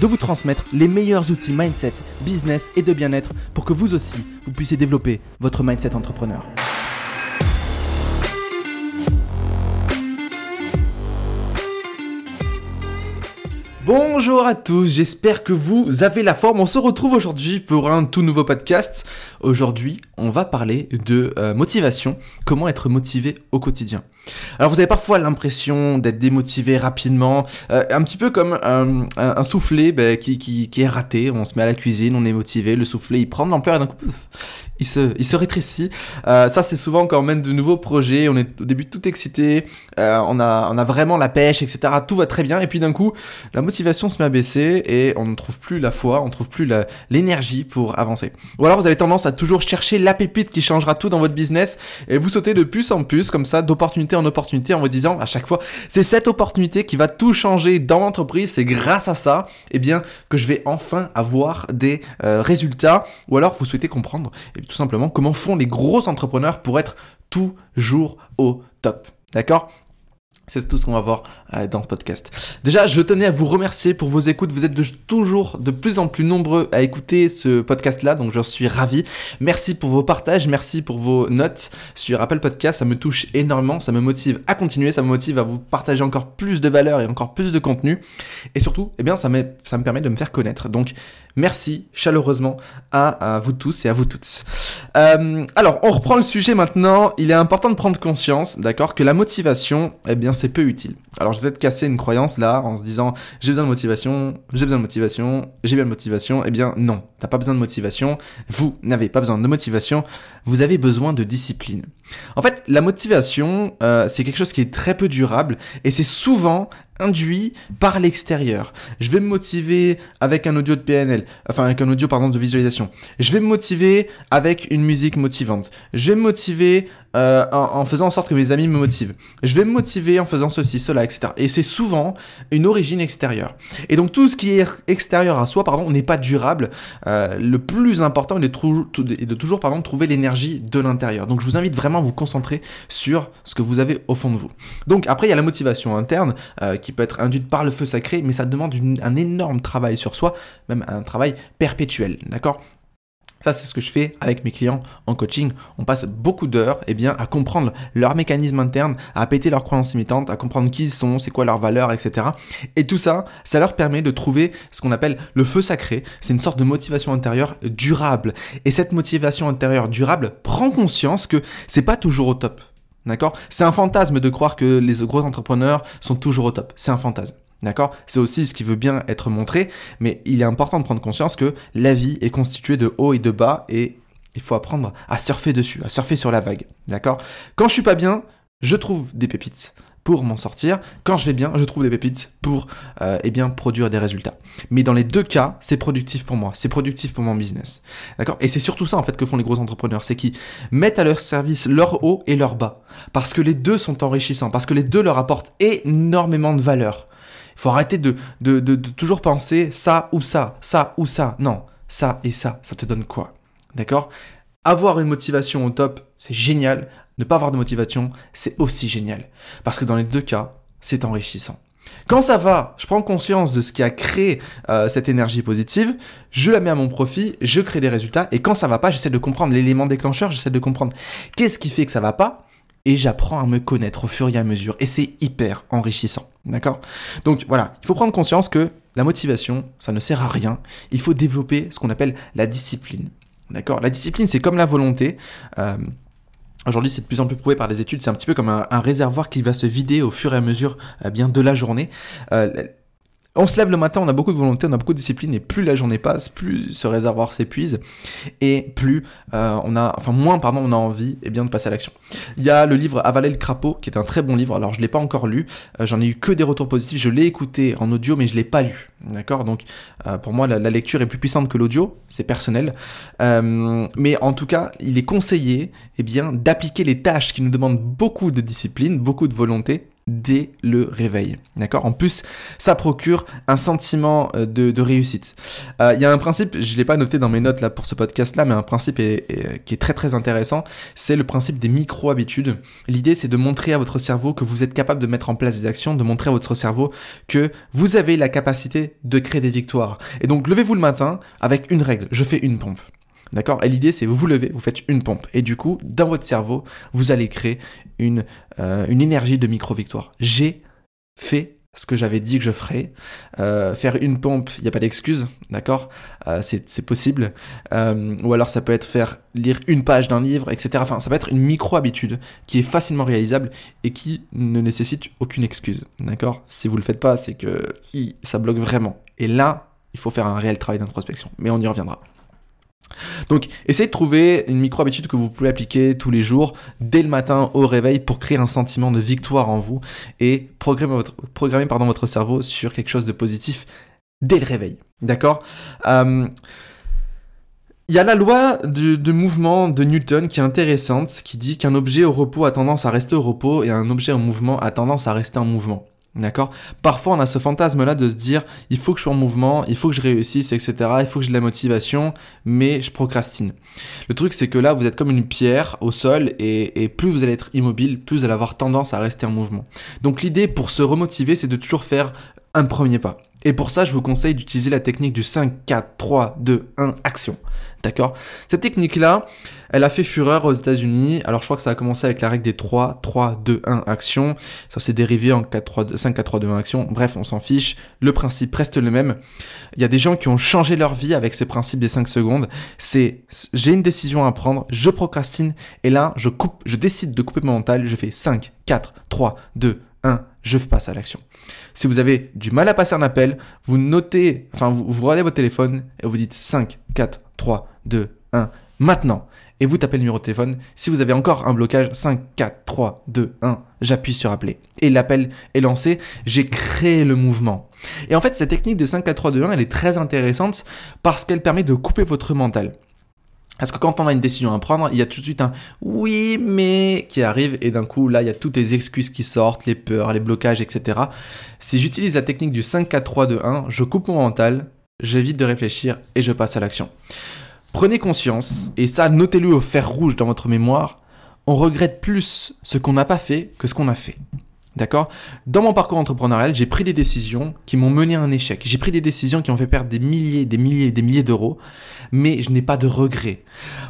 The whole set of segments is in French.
de vous transmettre les meilleurs outils mindset, business et de bien-être pour que vous aussi, vous puissiez développer votre mindset entrepreneur. Bonjour à tous, j'espère que vous avez la forme. On se retrouve aujourd'hui pour un tout nouveau podcast. Aujourd'hui, on va parler de euh, motivation, comment être motivé au quotidien. Alors vous avez parfois l'impression d'être démotivé rapidement, euh, un petit peu comme un, soufflet ben, qui, est raté, on se met à la cuisine, on est motivé, le soufflet il prend de l'ampleur et d'un coup il se, rétrécit. Euh, ça c'est souvent quand on mène de nouveaux projets, on est au début tout excité, euh, on, a, vraiment la pêche, etc. Tout va très bien et puis d'un coup la motivation se met à baisser et on ne trouve plus la foi, on ne trouve plus l'énergie pour avancer. Ou alors vous avez tendance à toujours chercher la pépite qui changera tout dans votre business et vous sautez de plus en plus comme ça d'opportunité en opportunité en vous disant à chaque fois, c'est cette opportunité qui va tout changer dans l'entreprise, c'est grâce à ça, et eh bien, que je vais enfin avoir des euh, résultats. Ou alors, vous souhaitez comprendre, et tout simplement, comment font les gros entrepreneurs pour être toujours au top. D'accord? C'est tout ce qu'on va voir euh, dans ce podcast. Déjà, je tenais à vous remercier pour vos écoutes. Vous êtes toujours de plus en plus nombreux à écouter ce podcast-là, donc je suis ravi. Merci pour vos partages, merci pour vos notes sur Apple Podcast. Ça me touche énormément, ça me motive à continuer, ça me motive à vous partager encore plus de valeur et encore plus de contenu. Et surtout, eh bien, ça, me permet de me faire connaître. Merci chaleureusement à, vous tous et à vous toutes. Euh, alors, on reprend le sujet maintenant. Il est important de prendre conscience, d'accord, que la motivation, eh bien, c'est peu utile. Alors je vais peut-être casser une croyance là en se disant j'ai besoin de motivation, j'ai besoin de motivation, j'ai bien de motivation. Eh bien non, t'as pas besoin de motivation, vous n'avez pas besoin de motivation, vous avez besoin de discipline. En fait, la motivation, euh, c'est quelque chose qui est très peu durable et c'est souvent induit par l'extérieur. Je vais me motiver avec un audio de PNL, enfin avec un audio pardon de visualisation. Je vais me motiver avec une musique motivante. Je vais me motiver euh, en, faisant en sorte que mes amis me motivent. Je vais me motiver en faisant ceci, cela, etc. Et c'est souvent une origine extérieure. Et donc tout ce qui est extérieur à soi, pardon, n'est pas durable. Euh, le plus important est de, de toujours pardon, trouver l'énergie de l'intérieur. Donc je vous invite vraiment à vous concentrer sur ce que vous avez au fond de vous. Donc après il y a la motivation interne euh, qui peut être induite par le feu sacré, mais ça demande un énorme travail sur soi, même un travail perpétuel, d'accord? Ça, c'est ce que je fais avec mes clients en coaching. On passe beaucoup d'heures eh bien, à comprendre leurs mécanismes internes, à péter leurs croyances imitantes, à comprendre qui ils sont, c'est quoi leurs valeurs, etc. Et tout ça, ça leur permet de trouver ce qu'on appelle le feu sacré. C'est une sorte de motivation intérieure durable. Et cette motivation intérieure durable prend conscience que c'est pas toujours au top. D'accord? C'est un fantasme de croire que les gros entrepreneurs sont toujours au top. C'est un fantasme. D'accord? C'est aussi ce qui veut bien être montré, mais il est important de prendre conscience que la vie est constituée de hauts et de bas et il faut apprendre à surfer dessus, à surfer sur la vague. D'accord? Quand je suis pas bien, je trouve des pépites pour m'en sortir. Quand je vais bien, je trouve des pépites pour euh, eh bien, produire des résultats. Mais dans les deux cas, c'est productif pour moi, c'est productif pour mon business. D'accord? Et c'est surtout ça en fait que font les gros entrepreneurs, c'est qu'ils mettent à leur service leur haut et leur bas. Parce que les deux sont enrichissants, parce que les deux leur apportent énormément de valeur. Il faut arrêter de, toujours penser ça ou ça, ça ou ça. Non, ça et ça, ça te donne quoi? D'accord? Avoir une motivation au top, c'est génial. Ne pas avoir de motivation, c'est aussi génial. Parce que dans les deux cas, c'est enrichissant. Quand ça va, je prends conscience de ce qui a créé euh, cette énergie positive, je la mets à mon profit, je crée des résultats, et quand ça va pas, j'essaie de comprendre l'élément déclencheur, j'essaie de comprendre qu'est-ce qui fait que ça va pas, et j'apprends à me connaître au fur et à mesure. Et c'est hyper enrichissant. D'accord? Donc voilà, il faut prendre conscience que la motivation, ça ne sert à rien. Il faut développer ce qu'on appelle la discipline. D'accord? La discipline, c'est comme la volonté. Euh, aujourd'hui, c'est de plus en plus prouvé par les études. C'est un petit peu comme un, réservoir qui va se vider au fur et à mesure euh, bien de la journée. Euh, On se lève le matin, on a beaucoup de volonté, on a beaucoup de discipline, et plus la journée passe, plus ce réservoir s'épuise, et plus euh, on a, enfin moins pardon, on a envie, eh bien de passer à l'action. Il y a le livre Avaler le crapaud, qui est un très bon livre. Alors je l'ai pas encore lu, euh, j'en ai eu que des retours positifs. Je l'ai écouté en audio, mais je l'ai pas lu. D'accord, donc euh, pour moi la, lecture est plus puissante que l'audio, c'est personnel. mais en tout cas, il est conseillé, eh bien, d'appliquer les tâches qui nous demandent beaucoup de discipline, beaucoup de volonté dès le réveil. D'accord? En plus, ça procure un sentiment euh, de, réussite. Euh, il y a un principe, je ne l'ai pas noté dans mes notes là pour ce podcast-là, mais un principe qui est très très intéressant, c'est le principe des micro-habitudes. L'idée, c'est de montrer à votre cerveau que vous êtes capable de mettre en place des actions, de montrer à votre cerveau que vous avez la capacité de créer des victoires. Et donc, levez-vous le matin avec une règle, je fais une pompe. D'accord Et l'idée, c'est vous vous levez, vous faites une pompe. Et du coup, dans votre cerveau, vous allez créer une, euh, une énergie de micro-victoire. J'ai fait ce que j'avais dit que je ferais. Euh, faire une pompe, il n'y a pas d'excuse, d'accord euh, C'est possible. ou alors ça peut être faire lire une page d'un livre, etc. Enfin, ça peut être une micro-habitude qui est facilement réalisable et qui ne nécessite aucune excuse, d'accord Si vous ne le faites pas, c'est que ça bloque vraiment. Et là, il faut faire un réel travail d'introspection. Mais on y reviendra. Donc, essayez de trouver une micro-habitude que vous pouvez appliquer tous les jours, dès le matin au réveil, pour créer un sentiment de victoire en vous et programmer votre, votre cerveau sur quelque chose de positif dès le réveil. D'accord? Euh, il y a la loi de, mouvement de Newton qui est intéressante, qui dit qu'un objet au repos a tendance à rester au repos et un objet en mouvement a tendance à rester en mouvement. D'accord? Parfois, on a ce fantasme-là de se dire il faut que je sois en mouvement, il faut que je réussisse, etc. Il faut que j'ai de la motivation, mais je procrastine. Le truc, c'est que là, vous êtes comme une pierre au sol et, plus vous allez être immobile, plus vous allez avoir tendance à rester en mouvement. Donc, l'idée pour se remotiver, c'est de toujours faire un premier pas. Et pour ça, je vous conseille d'utiliser la technique du 5, 4, 3, 2, 1, action. D'accord? Cette technique-là, elle a fait fureur aux États-Unis. Alors, je crois que ça a commencé avec la règle des 3, 3, 2, 1, action. Ça s'est dérivé en 4, 3, 2, 5, 4, 3, 2, 1, action. Bref, on s'en fiche. Le principe reste le même. Il y a des gens qui ont changé leur vie avec ce principe des 5 secondes. C'est, j'ai une décision à prendre, je procrastine, et là, je coupe, je décide de couper mon mental, je fais 5, 4, 3, 2, 1, je passe à l'action. Si vous avez du mal à passer un appel, vous notez, enfin vous, vous regardez votre téléphone et vous dites 5, 4, 3, 2, 1, maintenant. Et vous tapez le numéro de téléphone. Si vous avez encore un blocage, 5, 4, 3, 2, 1, j'appuie sur appeler. Et l'appel est lancé, j'ai créé le mouvement. Et en fait, cette technique de 5, 4, 3, 2, 1, elle est très intéressante parce qu'elle permet de couper votre mental. Parce que quand on a une décision à prendre, il y a tout de suite un oui, mais qui arrive, et d'un coup, là, il y a toutes les excuses qui sortent, les peurs, les blocages, etc. Si j'utilise la technique du 5, 4, 3, 2, 1, je coupe mon mental, j'évite de réfléchir et je passe à l'action. Prenez conscience, et ça, notez-le au fer rouge dans votre mémoire, on regrette plus ce qu'on n'a pas fait que ce qu'on a fait. D'accord? Dans mon parcours entrepreneurial, j'ai pris des décisions qui m'ont mené à un échec. J'ai pris des décisions qui ont fait perdre des milliers, des milliers, des milliers d'euros, mais je n'ai pas de regrets.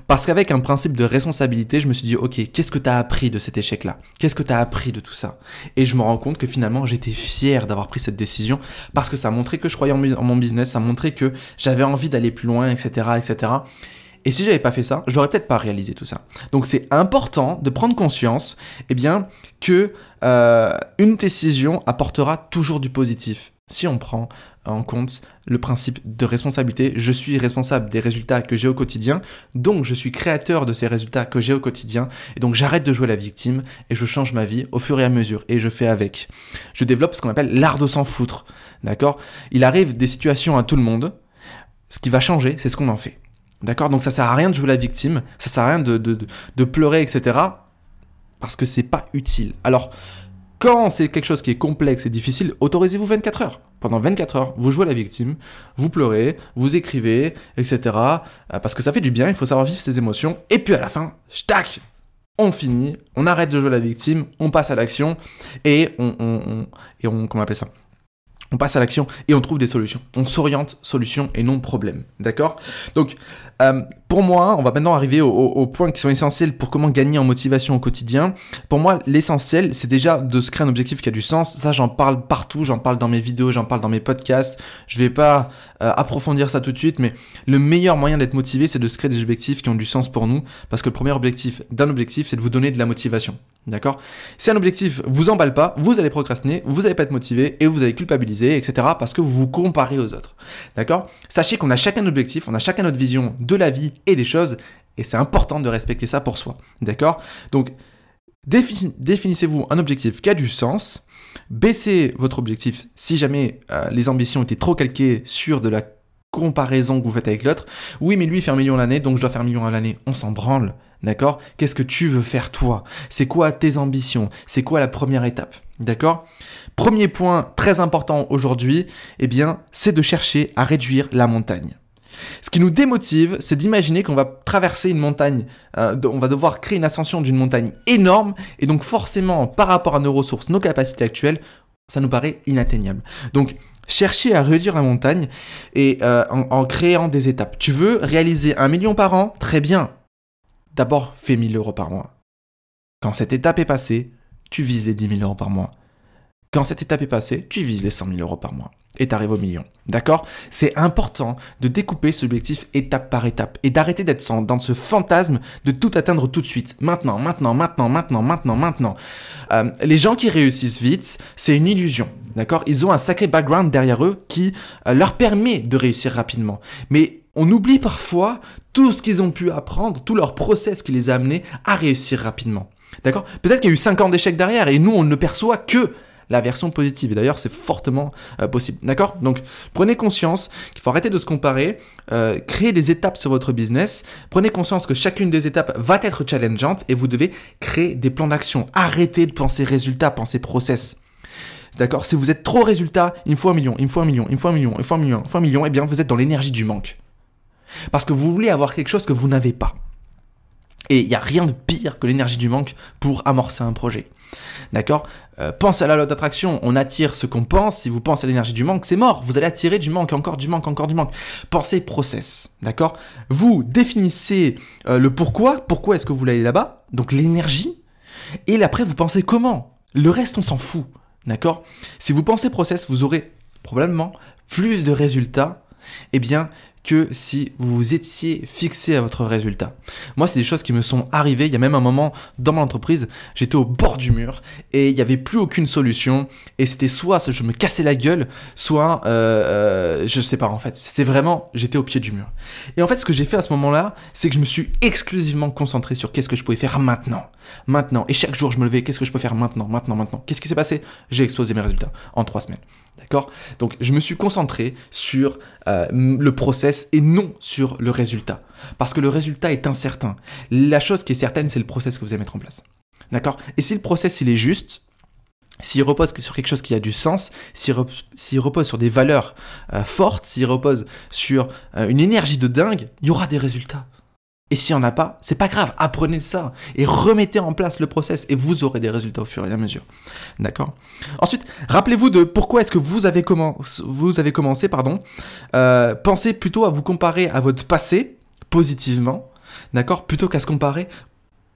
Parce qu'avec un principe de responsabilité, je me suis dit, ok, qu'est-ce que tu as appris de cet échec-là? Qu'est-ce que tu as appris de tout ça? Et je me rends compte que finalement, j'étais fier d'avoir pris cette décision parce que ça montrait que je croyais en mon business, ça montrait que j'avais envie d'aller plus loin, etc., etc. Et si j'avais pas fait ça, j'aurais peut-être pas réalisé tout ça. Donc c'est important de prendre conscience, eh bien, que euh, une décision apportera toujours du positif. Si on prend en compte le principe de responsabilité, je suis responsable des résultats que j'ai au quotidien, donc je suis créateur de ces résultats que j'ai au quotidien, et donc j'arrête de jouer la victime et je change ma vie au fur et à mesure, et je fais avec. Je développe ce qu'on appelle l'art de s'en foutre, d'accord? Il arrive des situations à tout le monde, ce qui va changer, c'est ce qu'on en fait. D'accord? Donc ça sert à rien de jouer la victime, ça sert à rien de, pleurer, etc. Parce que c'est pas utile. Alors, quand c'est quelque chose qui est complexe et difficile, autorisez-vous 24 heures. Pendant 24 heures, vous jouez la victime, vous pleurez, vous écrivez, etc. Euh, parce que ça fait du bien, il faut savoir vivre ses émotions. Et puis à la fin, tac, on finit, on arrête de jouer la victime, on passe à l'action et on, on, et on comment on appelle ça? On passe à l'action et on trouve des solutions. On s'oriente solution et non problème. D'accord? Donc, euh, pour moi, on va maintenant arriver aux, points qui sont essentiels pour comment gagner en motivation au quotidien. Pour moi, l'essentiel, c'est déjà de se créer un objectif qui a du sens. Ça, j'en parle partout, j'en parle dans mes vidéos, j'en parle dans mes podcasts. Je vais pas euh, approfondir ça tout de suite, mais le meilleur moyen d'être motivé, c'est de se créer des objectifs qui ont du sens pour nous, parce que le premier objectif d'un objectif, c'est de vous donner de la motivation. D'accord? Si un objectif vous emballe pas, vous allez procrastiner, vous n'allez pas être motivé et vous allez culpabiliser, etc. parce que vous vous comparez aux autres. D'accord? Sachez qu'on a chacun un objectif, on a chacun notre vision de la vie et des choses et c'est important de respecter ça pour soi. D'accord? Donc, définissez-vous un objectif qui a du sens, baissez votre objectif si jamais euh, les ambitions étaient trop calquées sur de la comparaison que vous faites avec l'autre. Oui, mais lui fait un million l'année, donc je dois faire un million à l'année. On s'en branle. D'accord? Qu'est-ce que tu veux faire toi? C'est quoi tes ambitions? C'est quoi la première étape? D'accord? Premier point très important aujourd'hui, eh bien, c'est de chercher à réduire la montagne. Ce qui nous démotive, c'est d'imaginer qu'on va traverser une montagne, euh, on va devoir créer une ascension d'une montagne énorme, et donc forcément, par rapport à nos ressources, nos capacités actuelles, ça nous paraît inatteignable. Donc, chercher à réduire la montagne et euh, en, créant des étapes. Tu veux réaliser un million par an? Très bien. D'abord, fais 1000 euros par mois. Quand cette étape est passée, tu vises les 10 000 euros par mois. Quand cette étape est passée, tu vises les 100 000 euros par mois. Et tu arrives au million. D'accord? C'est important de découper ce objectif étape par étape et d'arrêter d'être dans ce fantasme de tout atteindre tout de suite. Maintenant, maintenant, maintenant, maintenant, maintenant, maintenant. Euh, les gens qui réussissent vite, c'est une illusion. D'accord? Ils ont un sacré background derrière eux qui euh, leur permet de réussir rapidement. Mais on oublie parfois tout ce qu'ils ont pu apprendre, tout leur process qui les a amenés à réussir rapidement. D'accord? Peut-être qu'il y a eu 5 ans d'échecs derrière et nous, on ne perçoit que la version positive. Et d'ailleurs, c'est fortement euh, possible. D'accord? Donc, prenez conscience qu'il faut arrêter de se comparer, euh, créer des étapes sur votre business. Prenez conscience que chacune des étapes va être challengeante et vous devez créer des plans d'action. Arrêtez de penser résultat, penser process. D'accord? Si vous êtes trop résultat, il me faut un million, il me faut un million, il me faut un million, il me faut un million, il me faut un million, eh bien, vous êtes dans l'énergie du manque. Parce que vous voulez avoir quelque chose que vous n'avez pas. Et il n'y a rien de pire que l'énergie du manque pour amorcer un projet. D'accord euh, Pensez à la loi d'attraction, on attire ce qu'on pense. Si vous pensez à l'énergie du manque, c'est mort. Vous allez attirer du manque, encore du manque, encore du manque. Pensez process. D'accord Vous définissez euh, le pourquoi. Pourquoi est-ce que vous aller là-bas Donc l'énergie. Et après, vous pensez comment. Le reste, on s'en fout. D'accord Si vous pensez process, vous aurez probablement plus de résultats eh bien, que si vous vous étiez fixé à votre résultat. Moi, c'est des choses qui me sont arrivées. Il y a même un moment dans mon entreprise, j'étais au bord du mur et il n'y avait plus aucune solution. Et c'était soit je me cassais la gueule, soit euh, euh, je sais pas en fait. C'était vraiment, j'étais au pied du mur. Et en fait, ce que j'ai fait à ce moment-là, c'est que je me suis exclusivement concentré sur qu'est-ce que je pouvais faire maintenant. Maintenant. Et chaque jour, je me levais, qu'est-ce que je peux faire maintenant, maintenant, maintenant. Qu'est-ce qui s'est passé? J'ai explosé mes résultats en trois semaines. D'accord? Donc je me suis concentré sur euh, le process et non sur le résultat. Parce que le résultat est incertain. La chose qui est certaine, c'est le process que vous allez mettre en place. D'accord? Et si le process il est juste, s'il repose sur quelque chose qui a du sens, s'il repose sur des valeurs euh, fortes, s'il repose sur euh, une énergie de dingue, il y aura des résultats. Et s'il n'y en a pas, c'est pas grave, apprenez ça et remettez en place le process et vous aurez des résultats au fur et à mesure. D'accord? Ensuite, rappelez-vous de pourquoi est-ce que vous avez, commencé. Pardon. Euh, pensez plutôt à vous comparer à votre passé positivement, d'accord? Plutôt qu'à se comparer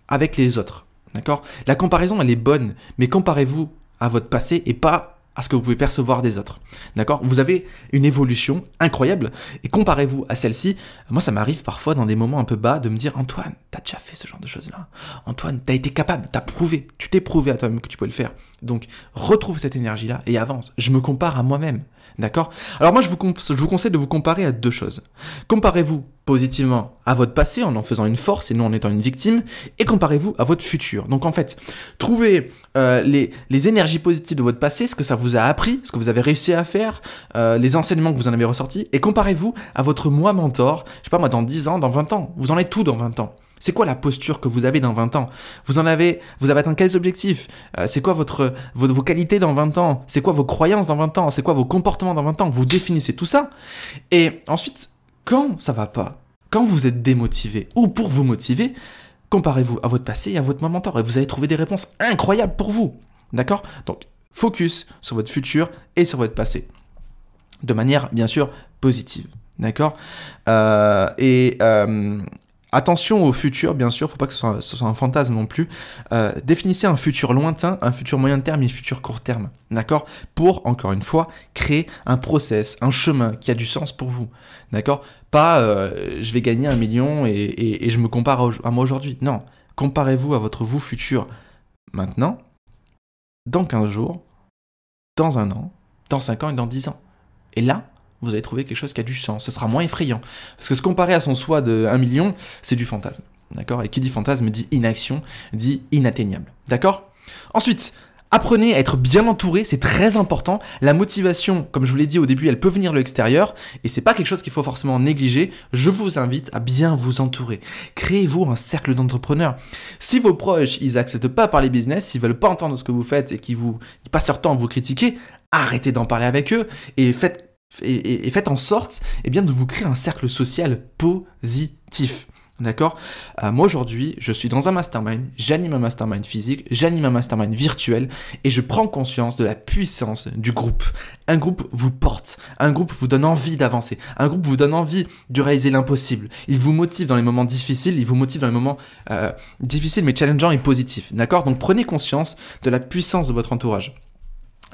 avec les autres. D'accord? La comparaison, elle est bonne, mais comparez-vous à votre passé et pas à ce que vous pouvez percevoir des autres. D'accord? Vous avez une évolution incroyable et comparez-vous à celle-ci. Moi, ça m'arrive parfois dans des moments un peu bas de me dire Antoine, t'as déjà fait ce genre de choses-là? Antoine, t'as été capable, t'as prouvé, tu t'es prouvé à toi-même que tu pouvais le faire. Donc, retrouve cette énergie-là et avance. Je me compare à moi-même. D'accord? Alors moi, je vous, je vous conseille de vous comparer à deux choses. Comparez-vous positivement à votre passé en en faisant une force et non en étant une victime, et comparez-vous à votre futur. Donc en fait, trouvez euh, les, les, énergies positives de votre passé, ce que ça vous a appris, ce que vous avez réussi à faire, euh, les enseignements que vous en avez ressortis, et comparez-vous à votre moi mentor, je sais pas moi, dans 10 ans, dans 20 ans. Vous en êtes tout dans 20 ans? C'est quoi la posture que vous avez dans 20 ans? Vous en avez, vous avez atteint quels objectifs? Euh, C'est quoi vos, qualités dans 20 ans? C'est quoi vos croyances dans 20 ans? C'est quoi vos comportements dans 20 ans? Vous définissez tout ça. Et ensuite, quand ça va pas, quand vous êtes démotivé? Ou pour vous motiver, comparez-vous à votre passé et à votre moment et vous allez trouver des réponses incroyables pour vous. D'accord? Donc, focus sur votre futur et sur votre passé. De manière, bien sûr, positive. D'accord? Euh, Et euh, Attention au futur, bien sûr, faut pas que ce soit, un fantasme non plus. Euh, définissez un futur lointain, un futur moyen terme et un futur court terme, d'accord? Pour, encore une fois, créer un process, un chemin qui a du sens pour vous, d'accord? Pas euh, je vais gagner un million et, je me compare à, moi aujourd'hui. Non, comparez-vous à votre vous futur maintenant, dans 15 jours, dans un an, dans 5 ans et dans 10 ans. Et là, vous allez trouver quelque chose qui a du sens. Ce sera moins effrayant. Parce que se comparer à son soi de 1 million, c'est du fantasme. D'accord? Et qui dit fantasme dit inaction, dit inatteignable. D'accord? Ensuite, Apprenez à être bien entouré, c'est très important. La motivation, comme je vous l'ai dit au début, elle peut venir de l'extérieur et c'est pas quelque chose qu'il faut forcément négliger. Je vous invite à bien vous entourer. Créez-vous un cercle d'entrepreneurs. Si vos proches, ils acceptent pas parler business, ils veulent pas entendre ce que vous faites et qu'ils vous passent leur temps à vous critiquer, arrêtez d'en parler avec eux et faites et, faites en sorte eh bien, de vous créer un cercle social positif. D'accord? Euh, Moi aujourd'hui, je suis dans un mastermind, j'anime un mastermind physique, j'anime un mastermind virtuel et je prends conscience de la puissance du groupe. Un groupe vous porte, un groupe vous donne envie d'avancer, un groupe vous donne envie de réaliser l'impossible. Il vous motive dans les moments difficiles, il vous motive dans les moments euh, difficiles mais challengeants et positifs. D'accord? Donc prenez conscience de la puissance de votre entourage.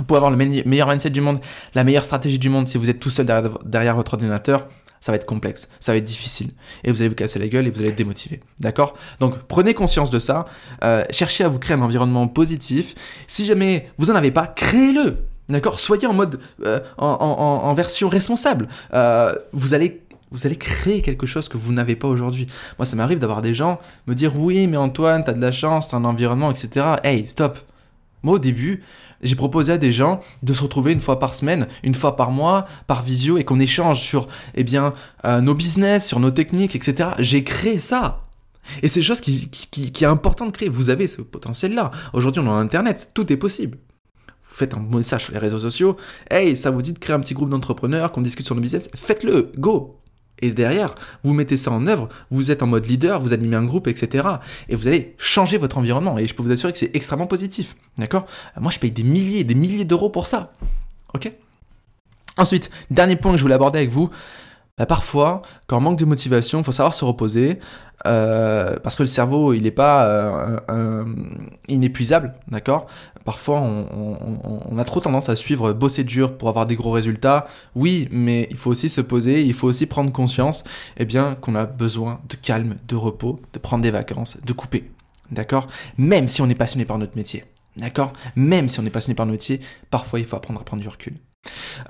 Pouvez avoir le meilleur mindset du monde, la meilleure stratégie du monde si vous êtes tout seul derrière, votre ordinateur ça va être complexe, ça va être difficile. Et vous allez vous casser la gueule et vous allez être démotivé. D'accord? Donc prenez conscience de ça. Euh, cherchez à vous créer un environnement positif. Si jamais vous n'en avez pas, créez-le. D'accord? Soyez en mode, euh, en, version responsable. Euh, vous allez vous allez créer quelque chose que vous n'avez pas aujourd'hui. Moi, ça m'arrive d'avoir des gens me dire oui, mais Antoine, t'as de la chance, t'as un environnement, etc. Hey, stop. Moi, au début, j'ai proposé à des gens de se retrouver une fois par semaine, une fois par mois, par visio, et qu'on échange sur eh bien, euh, nos business, sur nos techniques, etc. J'ai créé ça. Et c'est chose qui, qui, est important de créer. Vous avez ce potentiel-là. Aujourd'hui, on a Internet, tout est possible. Vous faites un message sur les réseaux sociaux. Hey, ça vous dit de créer un petit groupe d'entrepreneurs, qu'on discute sur nos business? Faites-le, go et derrière, vous mettez ça en œuvre, vous êtes en mode leader, vous animez un groupe, etc. Et vous allez changer votre environnement. Et je peux vous assurer que c'est extrêmement positif. D'accord? Moi, je paye des milliers, des milliers d'euros pour ça. Ok? Ensuite, dernier point que je voulais aborder avec vous. Bah, parfois, quand on manque de motivation, il faut savoir se reposer. Euh, parce que le cerveau, il n'est pas euh, inépuisable, d'accord? Parfois, on, a trop tendance à suivre bosser dur pour avoir des gros résultats. Oui, mais il faut aussi se poser, il faut aussi prendre conscience eh bien, qu'on a besoin de calme, de repos, de prendre des vacances, de couper, d'accord? Même si on est passionné par notre métier, d'accord? Même si on est passionné par notre métier, parfois il faut apprendre à prendre du recul.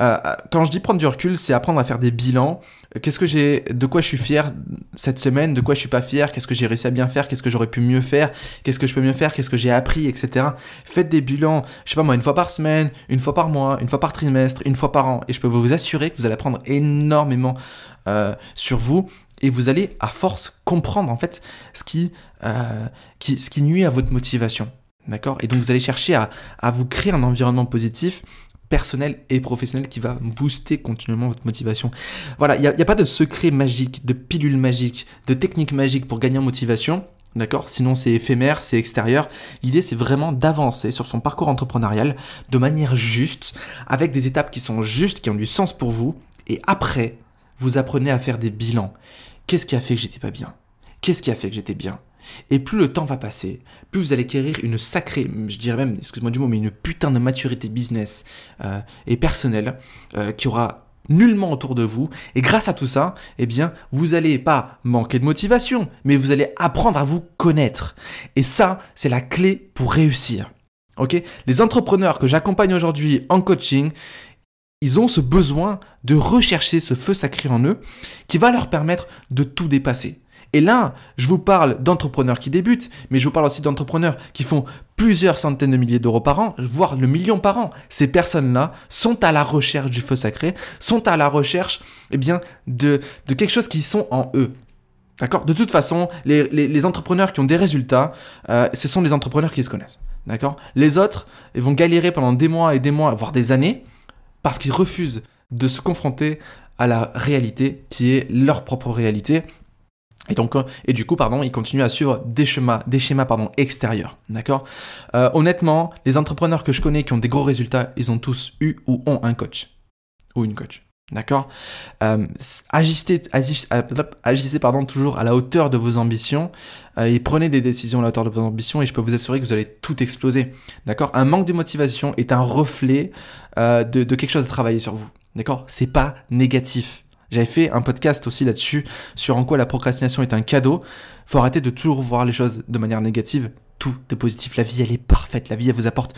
Euh, quand je dis prendre du recul, c'est apprendre à faire des bilans. Qu'est-ce que j'ai, de quoi je suis fier cette semaine, de quoi je suis pas fier, qu'est-ce que j'ai réussi à bien faire, qu'est-ce que j'aurais pu mieux faire, qu'est-ce que je peux mieux faire, qu'est-ce que j'ai appris, etc. Faites des bilans, je sais pas moi, une fois par semaine, une fois par mois, une fois par trimestre, une fois par an, et je peux vous assurer que vous allez apprendre énormément euh, sur vous et vous allez à force comprendre en fait ce qui, euh, nuit à votre motivation. D'accord? Et donc vous allez chercher à, vous créer un environnement positif personnel et professionnel qui va booster continuellement votre motivation. Voilà, il n'y a, pas de secret magique, de pilule magique, de technique magique pour gagner en motivation. D'accord? Sinon c'est éphémère, c'est extérieur. L'idée c'est vraiment d'avancer sur son parcours entrepreneurial de manière juste, avec des étapes qui sont justes, qui ont du sens pour vous. Et après, vous apprenez à faire des bilans. Qu'est-ce qui a fait que j'étais pas bien? Qu'est-ce qui a fait que j'étais bien? Et plus le temps va passer, plus vous allez acquérir une sacrée, je dirais même, excuse-moi du mot, mais une putain de maturité business euh, et personnelle euh, qui aura nullement autour de vous. Et grâce à tout ça, eh bien, vous allez pas manquer de motivation, mais vous allez apprendre à vous connaître. Et ça, c'est la clé pour réussir. Ok? Les entrepreneurs que j'accompagne aujourd'hui en coaching, ils ont ce besoin de rechercher ce feu sacré en eux qui va leur permettre de tout dépasser. Et là, je vous parle d'entrepreneurs qui débutent, mais je vous parle aussi d'entrepreneurs qui font plusieurs centaines de milliers d'euros par an, voire le million par an. Ces personnes-là sont à la recherche du feu sacré, sont à la recherche eh bien, de, quelque chose qui sont en eux. De toute façon, les, entrepreneurs qui ont des résultats, euh, ce sont les entrepreneurs qui se connaissent. D'accord? Les autres, vont galérer pendant des mois et des mois, voire des années, parce qu'ils refusent de se confronter à la réalité qui est leur propre réalité et donc, euh, et du coup, pardon, ils continuent à suivre des schémas, des schémas pardon, extérieurs. D'accord? Euh, Honnêtement, les entrepreneurs que je connais qui ont des gros résultats, ils ont tous eu ou ont un coach. Ou une coach. D'accord? Euh, agissez, agissez, pardon, toujours à la hauteur de vos ambitions et prenez des décisions à la hauteur de vos ambitions et je peux vous assurer que vous allez tout exploser. D'accord? Un manque de motivation est un reflet de, de quelque chose à travailler sur vous. D'accord? C'est pas négatif. J'avais fait un podcast aussi là-dessus, sur en quoi la procrastination est un cadeau. Faut arrêter de toujours voir les choses de manière négative. Tout est positif. La vie, elle est parfaite. La vie, elle vous apporte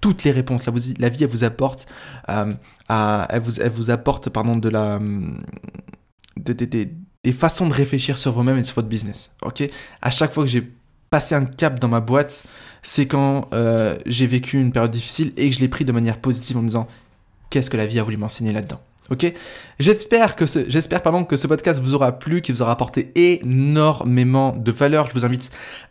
toutes les réponses. La, vie, elle vous apporte, euh, elle, vous, apporte, pardon, de la, des façons de réfléchir sur vous-même et sur votre business. Ok? À chaque fois que j'ai passé un cap dans ma boîte, c'est quand euh, j'ai vécu une période difficile et que je l'ai pris de manière positive en me disant qu'est-ce que la vie a voulu m'enseigner là-dedans? Ok? J'espère que ce, j'espère pardon que ce podcast vous aura plu, qu'il vous aura apporté énormément de valeur. Je vous invite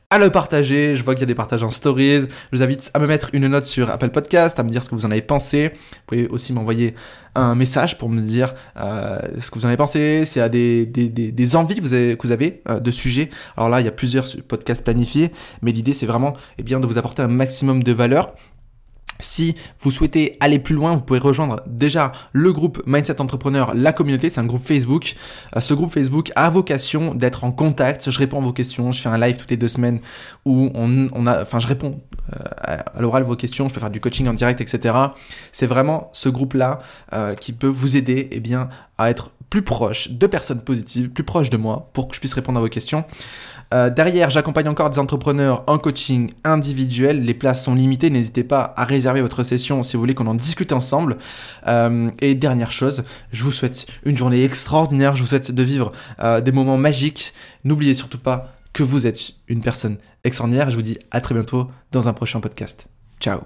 à le partager. Je vois qu'il y a des partages en stories. Je vous invite à me mettre une note sur Apple Podcast, à me dire ce que vous en avez pensé. Vous pouvez aussi m'envoyer un message pour me dire euh, ce que vous en avez pensé, s'il y a des, des, des, envies que vous avez, que vous avez euh, de sujets. Alors là, il y a plusieurs podcasts planifiés, mais l'idée c'est vraiment eh bien, de vous apporter un maximum de valeur. Si vous souhaitez aller plus loin, vous pouvez rejoindre déjà le groupe Mindset Entrepreneur, la communauté, c'est un groupe Facebook. Euh, ce groupe Facebook a vocation d'être en contact. Je réponds à vos questions, je fais un live toutes les deux semaines où on, a, enfin, je réponds euh, à l'oral vos questions, je peux faire du coaching en direct, etc. C'est vraiment ce groupe-là euh, qui peut vous aider eh bien, à être plus proche de personnes positives, plus proche de moi pour que je puisse répondre à vos questions. Euh, derrière, j'accompagne encore des entrepreneurs en coaching individuel. Les places sont limitées. N'hésitez pas à réserver votre session si vous voulez qu'on en discute ensemble. Euh, et dernière chose, je vous souhaite une journée extraordinaire. Je vous souhaite de vivre euh, des moments magiques. N'oubliez surtout pas que vous êtes une personne extraordinaire. Je vous dis à très bientôt dans un prochain podcast. Ciao